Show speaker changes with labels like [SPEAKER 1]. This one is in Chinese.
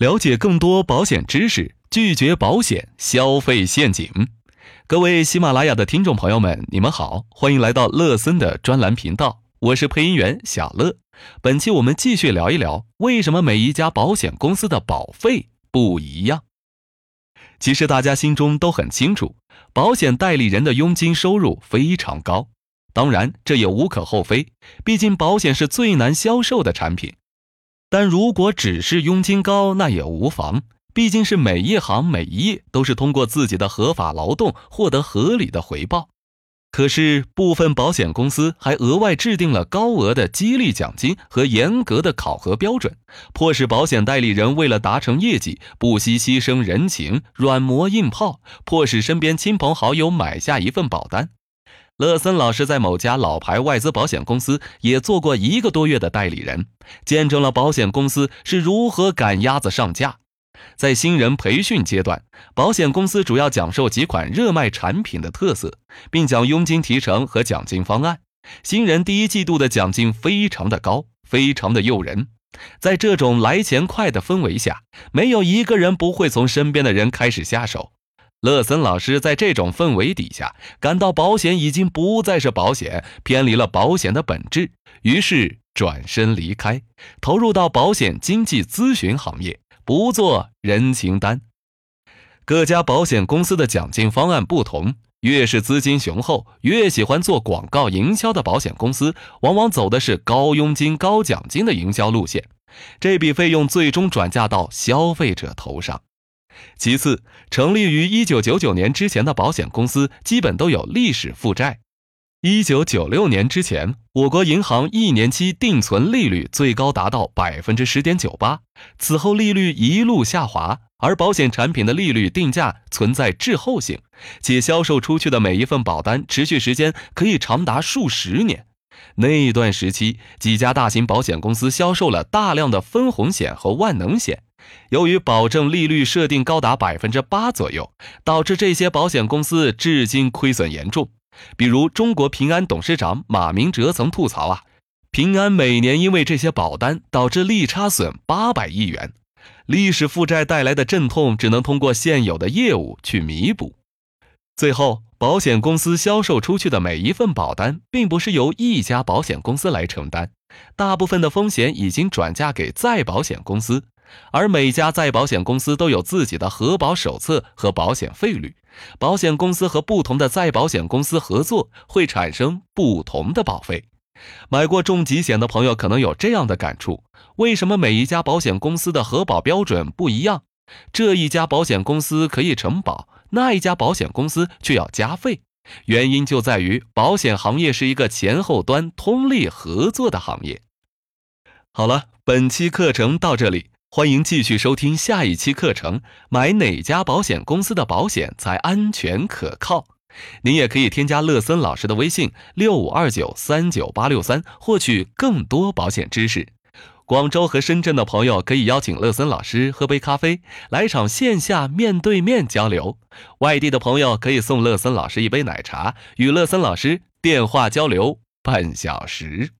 [SPEAKER 1] 了解更多保险知识，拒绝保险消费陷阱。各位喜马拉雅的听众朋友们，你们好，欢迎来到乐森的专栏频道，我是配音员小乐。本期我们继续聊一聊，为什么每一家保险公司的保费不一样。其实大家心中都很清楚，保险代理人的佣金收入非常高，当然这也无可厚非，毕竟保险是最难销售的产品。但如果只是佣金高，那也无妨，毕竟是每一行每一业都是通过自己的合法劳动获得合理的回报。可是部分保险公司还额外制定了高额的激励奖金和严格的考核标准，迫使保险代理人为了达成业绩，不惜牺牲人情、软磨硬泡，迫使身边亲朋好友买下一份保单。乐森老师在某家老牌外资保险公司也做过一个多月的代理人，见证了保险公司是如何赶鸭子上架。在新人培训阶段，保险公司主要讲授几款热卖产品的特色，并讲佣金提成和奖金方案。新人第一季度的奖金非常的高，非常的诱人。在这种来钱快的氛围下，没有一个人不会从身边的人开始下手。乐森老师在这种氛围底下，感到保险已经不再是保险，偏离了保险的本质，于是转身离开，投入到保险经纪咨询行业，不做人情单。各家保险公司的奖金方案不同，越是资金雄厚、越喜欢做广告营销的保险公司，往往走的是高佣金、高奖金的营销路线，这笔费用最终转嫁到消费者头上。其次，成立于一九九九年之前的保险公司基本都有历史负债。一九九六年之前，我国银行一年期定存利率最高达到百分之十点九八，此后利率一路下滑，而保险产品的利率定价存在滞后性，且销售出去的每一份保单持续时间可以长达数十年。那段时期，几家大型保险公司销售了大量的分红险和万能险。由于保证利率设定高达百分之八左右，导致这些保险公司至今亏损严重。比如，中国平安董事长马明哲曾吐槽啊，平安每年因为这些保单导致利差损八百亿元，历史负债带来的阵痛只能通过现有的业务去弥补。最后，保险公司销售出去的每一份保单，并不是由一家保险公司来承担，大部分的风险已经转嫁给再保险公司。而每家再保险公司都有自己的核保手册和保险费率，保险公司和不同的再保险公司合作会产生不同的保费。买过重疾险的朋友可能有这样的感触：为什么每一家保险公司的核保标准不一样？这一家保险公司可以承保，那一家保险公司却要加费。原因就在于保险行业是一个前后端通力合作的行业。好了，本期课程到这里。欢迎继续收听下一期课程。买哪家保险公司的保险才安全可靠？您也可以添加乐森老师的微信六五二九三九八六三，获取更多保险知识。广州和深圳的朋友可以邀请乐森老师喝杯咖啡，来场线下面对面交流。外地的朋友可以送乐森老师一杯奶茶，与乐森老师电话交流半小时。